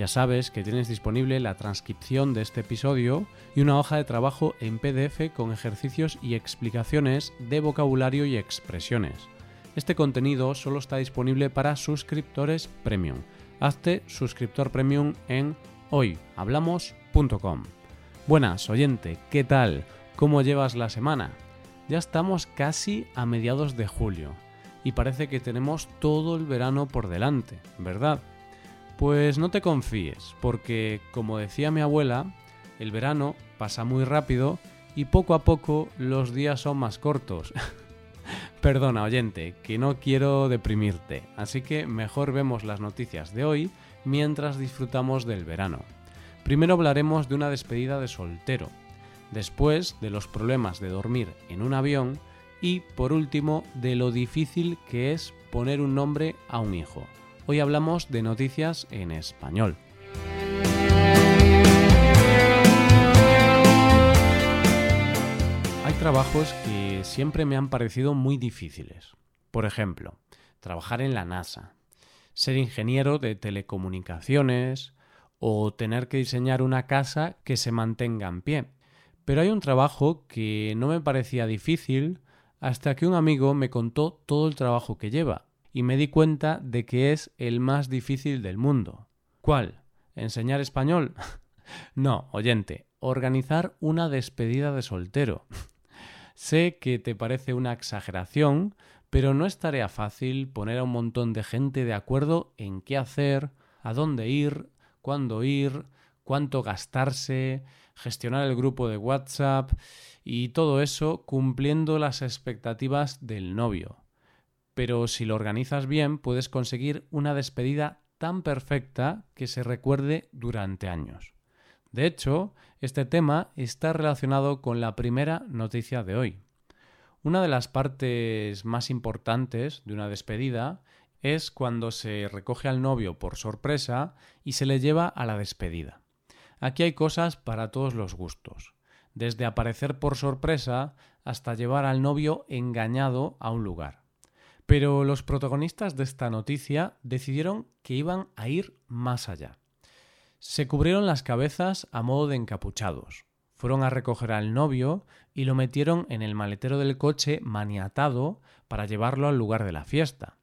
ya sabes que tienes disponible la transcripción de este episodio y una hoja de trabajo en PDF con ejercicios y explicaciones de vocabulario y expresiones. Este contenido solo está disponible para suscriptores premium. Hazte suscriptor premium en hoyhablamos.com. Buenas, oyente, ¿qué tal? ¿Cómo llevas la semana? Ya estamos casi a mediados de julio y parece que tenemos todo el verano por delante, ¿verdad? Pues no te confíes, porque como decía mi abuela, el verano pasa muy rápido y poco a poco los días son más cortos. Perdona, oyente, que no quiero deprimirte, así que mejor vemos las noticias de hoy mientras disfrutamos del verano. Primero hablaremos de una despedida de soltero, después de los problemas de dormir en un avión y por último de lo difícil que es poner un nombre a un hijo. Hoy hablamos de noticias en español. Hay trabajos que siempre me han parecido muy difíciles. Por ejemplo, trabajar en la NASA, ser ingeniero de telecomunicaciones o tener que diseñar una casa que se mantenga en pie. Pero hay un trabajo que no me parecía difícil hasta que un amigo me contó todo el trabajo que lleva y me di cuenta de que es el más difícil del mundo. ¿Cuál? ¿Enseñar español? no, oyente, organizar una despedida de soltero. sé que te parece una exageración, pero no es tarea fácil poner a un montón de gente de acuerdo en qué hacer, a dónde ir, cuándo ir, cuánto gastarse, gestionar el grupo de WhatsApp y todo eso cumpliendo las expectativas del novio pero si lo organizas bien puedes conseguir una despedida tan perfecta que se recuerde durante años. De hecho, este tema está relacionado con la primera noticia de hoy. Una de las partes más importantes de una despedida es cuando se recoge al novio por sorpresa y se le lleva a la despedida. Aquí hay cosas para todos los gustos, desde aparecer por sorpresa hasta llevar al novio engañado a un lugar. Pero los protagonistas de esta noticia decidieron que iban a ir más allá. Se cubrieron las cabezas a modo de encapuchados. Fueron a recoger al novio y lo metieron en el maletero del coche maniatado para llevarlo al lugar de la fiesta.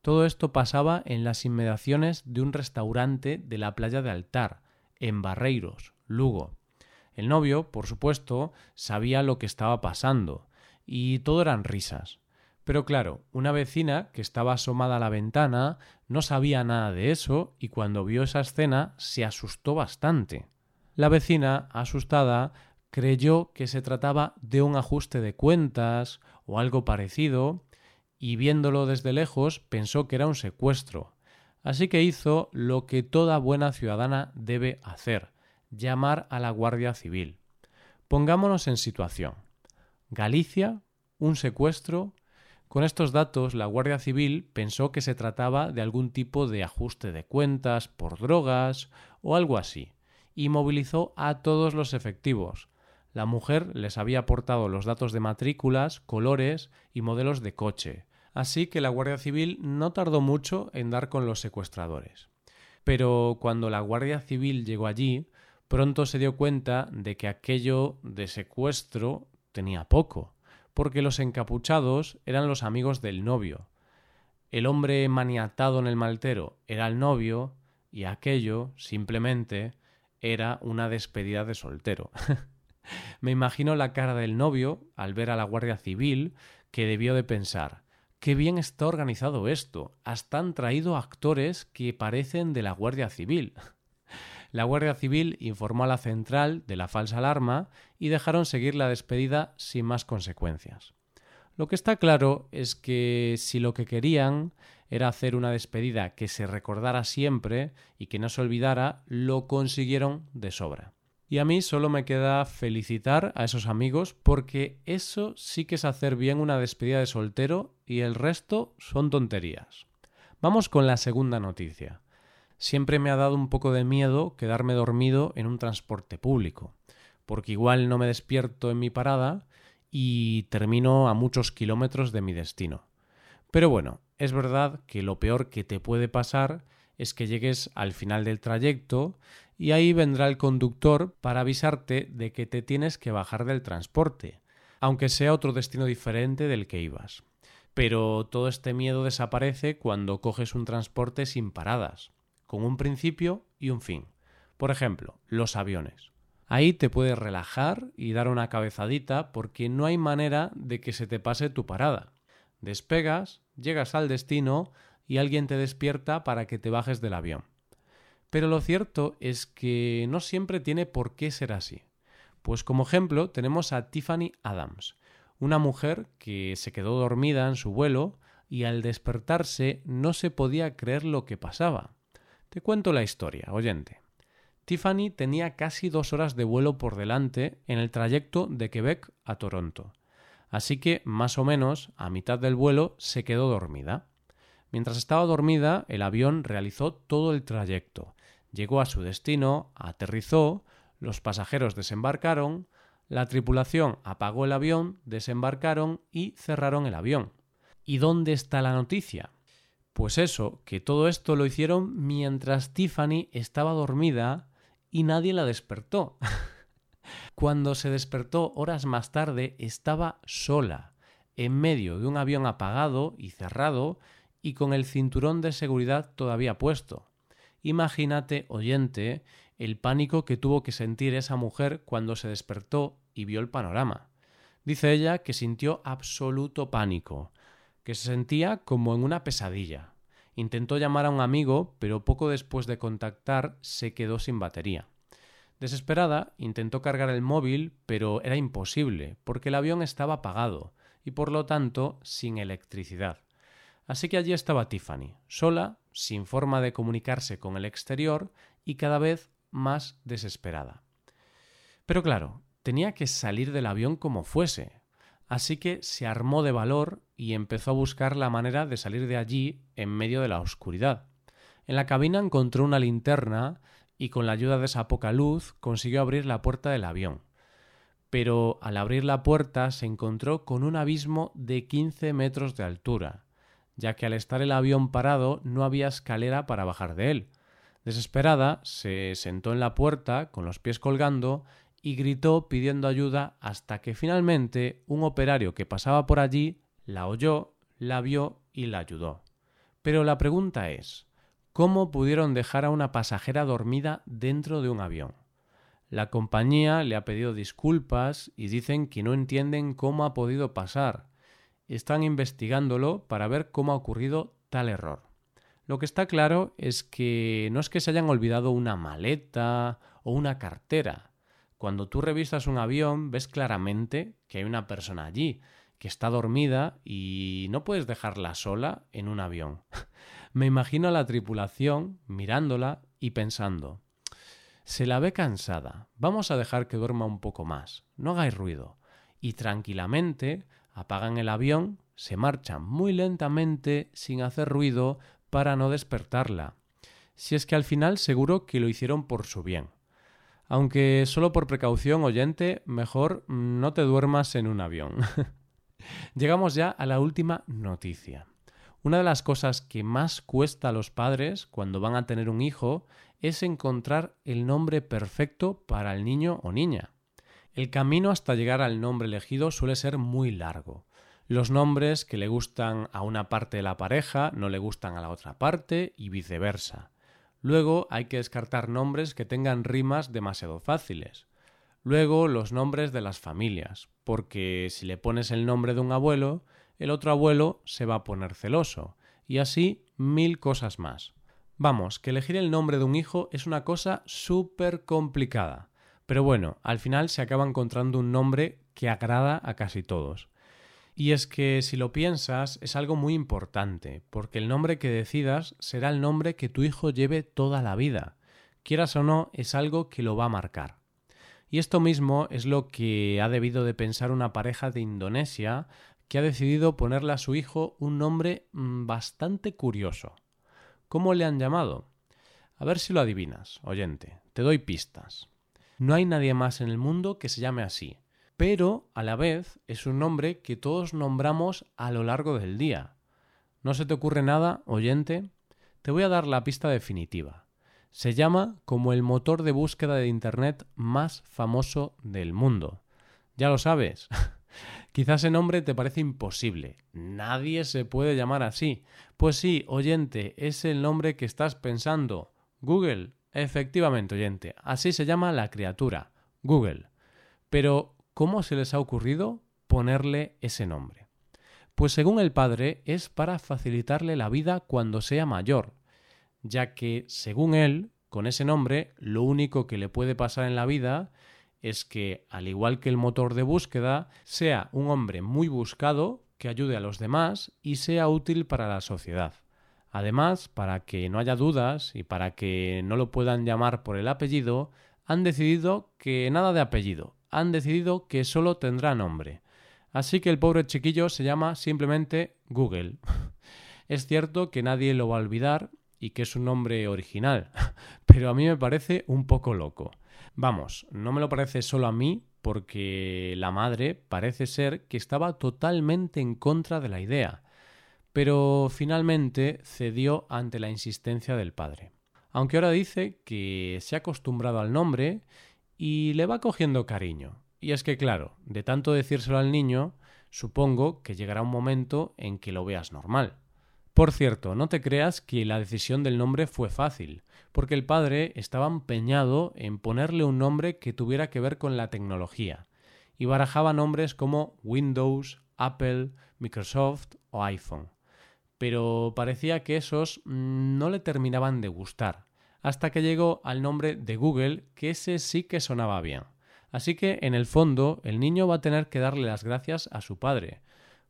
Todo esto pasaba en las inmediaciones de un restaurante de la playa de Altar, en Barreiros, Lugo. El novio, por supuesto, sabía lo que estaba pasando, y todo eran risas. Pero claro, una vecina que estaba asomada a la ventana no sabía nada de eso y cuando vio esa escena se asustó bastante. La vecina, asustada, creyó que se trataba de un ajuste de cuentas o algo parecido y viéndolo desde lejos pensó que era un secuestro. Así que hizo lo que toda buena ciudadana debe hacer, llamar a la Guardia Civil. Pongámonos en situación. Galicia, un secuestro, con estos datos, la Guardia Civil pensó que se trataba de algún tipo de ajuste de cuentas por drogas o algo así, y movilizó a todos los efectivos. La mujer les había aportado los datos de matrículas, colores y modelos de coche, así que la Guardia Civil no tardó mucho en dar con los secuestradores. Pero cuando la Guardia Civil llegó allí, pronto se dio cuenta de que aquello de secuestro tenía poco porque los encapuchados eran los amigos del novio. El hombre maniatado en el maltero era el novio y aquello, simplemente, era una despedida de soltero. Me imagino la cara del novio al ver a la Guardia Civil, que debió de pensar Qué bien está organizado esto. Hasta han traído actores que parecen de la Guardia Civil. La Guardia Civil informó a la central de la falsa alarma y dejaron seguir la despedida sin más consecuencias. Lo que está claro es que si lo que querían era hacer una despedida que se recordara siempre y que no se olvidara, lo consiguieron de sobra. Y a mí solo me queda felicitar a esos amigos porque eso sí que es hacer bien una despedida de soltero y el resto son tonterías. Vamos con la segunda noticia. Siempre me ha dado un poco de miedo quedarme dormido en un transporte público, porque igual no me despierto en mi parada y termino a muchos kilómetros de mi destino. Pero bueno, es verdad que lo peor que te puede pasar es que llegues al final del trayecto y ahí vendrá el conductor para avisarte de que te tienes que bajar del transporte, aunque sea otro destino diferente del que ibas. Pero todo este miedo desaparece cuando coges un transporte sin paradas, con un principio y un fin. Por ejemplo, los aviones. Ahí te puedes relajar y dar una cabezadita porque no hay manera de que se te pase tu parada. Despegas, llegas al destino y alguien te despierta para que te bajes del avión. Pero lo cierto es que no siempre tiene por qué ser así. Pues como ejemplo tenemos a Tiffany Adams, una mujer que se quedó dormida en su vuelo y al despertarse no se podía creer lo que pasaba. Te cuento la historia, oyente. Tiffany tenía casi dos horas de vuelo por delante en el trayecto de Quebec a Toronto, así que más o menos a mitad del vuelo se quedó dormida. Mientras estaba dormida, el avión realizó todo el trayecto. Llegó a su destino, aterrizó, los pasajeros desembarcaron, la tripulación apagó el avión, desembarcaron y cerraron el avión. ¿Y dónde está la noticia? Pues eso, que todo esto lo hicieron mientras Tiffany estaba dormida y nadie la despertó. Cuando se despertó horas más tarde estaba sola, en medio de un avión apagado y cerrado y con el cinturón de seguridad todavía puesto. Imagínate, oyente, el pánico que tuvo que sentir esa mujer cuando se despertó y vio el panorama. Dice ella que sintió absoluto pánico, que se sentía como en una pesadilla. Intentó llamar a un amigo, pero poco después de contactar se quedó sin batería. Desesperada, intentó cargar el móvil, pero era imposible, porque el avión estaba apagado y por lo tanto sin electricidad. Así que allí estaba Tiffany, sola, sin forma de comunicarse con el exterior y cada vez más desesperada. Pero claro, tenía que salir del avión como fuese, así que se armó de valor y empezó a buscar la manera de salir de allí en medio de la oscuridad. En la cabina encontró una linterna y con la ayuda de esa poca luz consiguió abrir la puerta del avión. Pero al abrir la puerta se encontró con un abismo de 15 metros de altura, ya que al estar el avión parado no había escalera para bajar de él. Desesperada, se sentó en la puerta con los pies colgando y gritó pidiendo ayuda hasta que finalmente un operario que pasaba por allí la oyó, la vio y la ayudó. Pero la pregunta es, ¿cómo pudieron dejar a una pasajera dormida dentro de un avión? La compañía le ha pedido disculpas y dicen que no entienden cómo ha podido pasar, están investigándolo para ver cómo ha ocurrido tal error. Lo que está claro es que no es que se hayan olvidado una maleta o una cartera. Cuando tú revisas un avión ves claramente que hay una persona allí, que está dormida y no puedes dejarla sola en un avión. Me imagino a la tripulación mirándola y pensando, se la ve cansada, vamos a dejar que duerma un poco más, no hagáis ruido. Y tranquilamente apagan el avión, se marchan muy lentamente sin hacer ruido para no despertarla. Si es que al final seguro que lo hicieron por su bien. Aunque solo por precaución oyente, mejor no te duermas en un avión. Llegamos ya a la última noticia. Una de las cosas que más cuesta a los padres cuando van a tener un hijo es encontrar el nombre perfecto para el niño o niña. El camino hasta llegar al nombre elegido suele ser muy largo. Los nombres que le gustan a una parte de la pareja no le gustan a la otra parte y viceversa. Luego hay que descartar nombres que tengan rimas demasiado fáciles. Luego los nombres de las familias, porque si le pones el nombre de un abuelo, el otro abuelo se va a poner celoso, y así mil cosas más. Vamos, que elegir el nombre de un hijo es una cosa súper complicada. Pero bueno, al final se acaba encontrando un nombre que agrada a casi todos. Y es que si lo piensas es algo muy importante, porque el nombre que decidas será el nombre que tu hijo lleve toda la vida. Quieras o no, es algo que lo va a marcar. Y esto mismo es lo que ha debido de pensar una pareja de Indonesia que ha decidido ponerle a su hijo un nombre mm, bastante curioso. ¿Cómo le han llamado? A ver si lo adivinas, oyente. Te doy pistas. No hay nadie más en el mundo que se llame así, pero a la vez es un nombre que todos nombramos a lo largo del día. ¿No se te ocurre nada, oyente? Te voy a dar la pista definitiva. Se llama como el motor de búsqueda de Internet más famoso del mundo. Ya lo sabes. Quizás ese nombre te parece imposible. Nadie se puede llamar así. Pues sí, oyente, es el nombre que estás pensando. Google. Efectivamente, oyente. Así se llama la criatura. Google. Pero, ¿cómo se les ha ocurrido ponerle ese nombre? Pues según el padre es para facilitarle la vida cuando sea mayor, ya que, según él, con ese nombre, lo único que le puede pasar en la vida es que, al igual que el motor de búsqueda, sea un hombre muy buscado, que ayude a los demás y sea útil para la sociedad. Además, para que no haya dudas y para que no lo puedan llamar por el apellido, han decidido que nada de apellido, han decidido que solo tendrá nombre. Así que el pobre chiquillo se llama simplemente Google. es cierto que nadie lo va a olvidar y que es un nombre original, pero a mí me parece un poco loco. Vamos, no me lo parece solo a mí, porque la madre parece ser que estaba totalmente en contra de la idea, pero finalmente cedió ante la insistencia del padre. Aunque ahora dice que se ha acostumbrado al nombre y le va cogiendo cariño. Y es que, claro, de tanto decírselo al niño, supongo que llegará un momento en que lo veas normal. Por cierto, no te creas que la decisión del nombre fue fácil, porque el padre estaba empeñado en ponerle un nombre que tuviera que ver con la tecnología, y barajaba nombres como Windows, Apple, Microsoft o iPhone. Pero parecía que esos mm, no le terminaban de gustar, hasta que llegó al nombre de Google, que ese sí que sonaba bien. Así que, en el fondo, el niño va a tener que darle las gracias a su padre,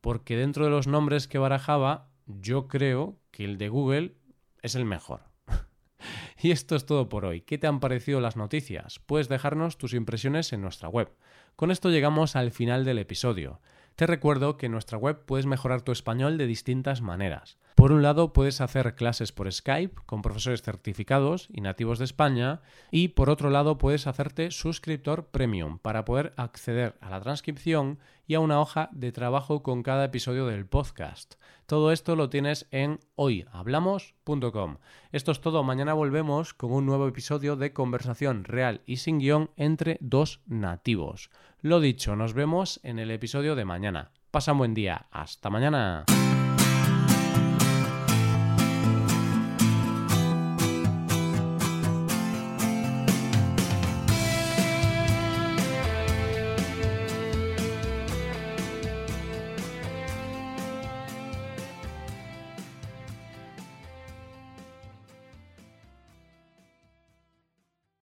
porque dentro de los nombres que barajaba, yo creo que el de Google es el mejor. y esto es todo por hoy. ¿Qué te han parecido las noticias? Puedes dejarnos tus impresiones en nuestra web. Con esto llegamos al final del episodio. Te recuerdo que en nuestra web puedes mejorar tu español de distintas maneras. Por un lado, puedes hacer clases por Skype con profesores certificados y nativos de España y por otro lado, puedes hacerte suscriptor premium para poder acceder a la transcripción y a una hoja de trabajo con cada episodio del podcast. Todo esto lo tienes en hoyhablamos.com. Esto es todo, mañana volvemos con un nuevo episodio de conversación real y sin guion entre dos nativos. Lo dicho, nos vemos en el episodio de mañana. Pasa un buen día. Hasta mañana.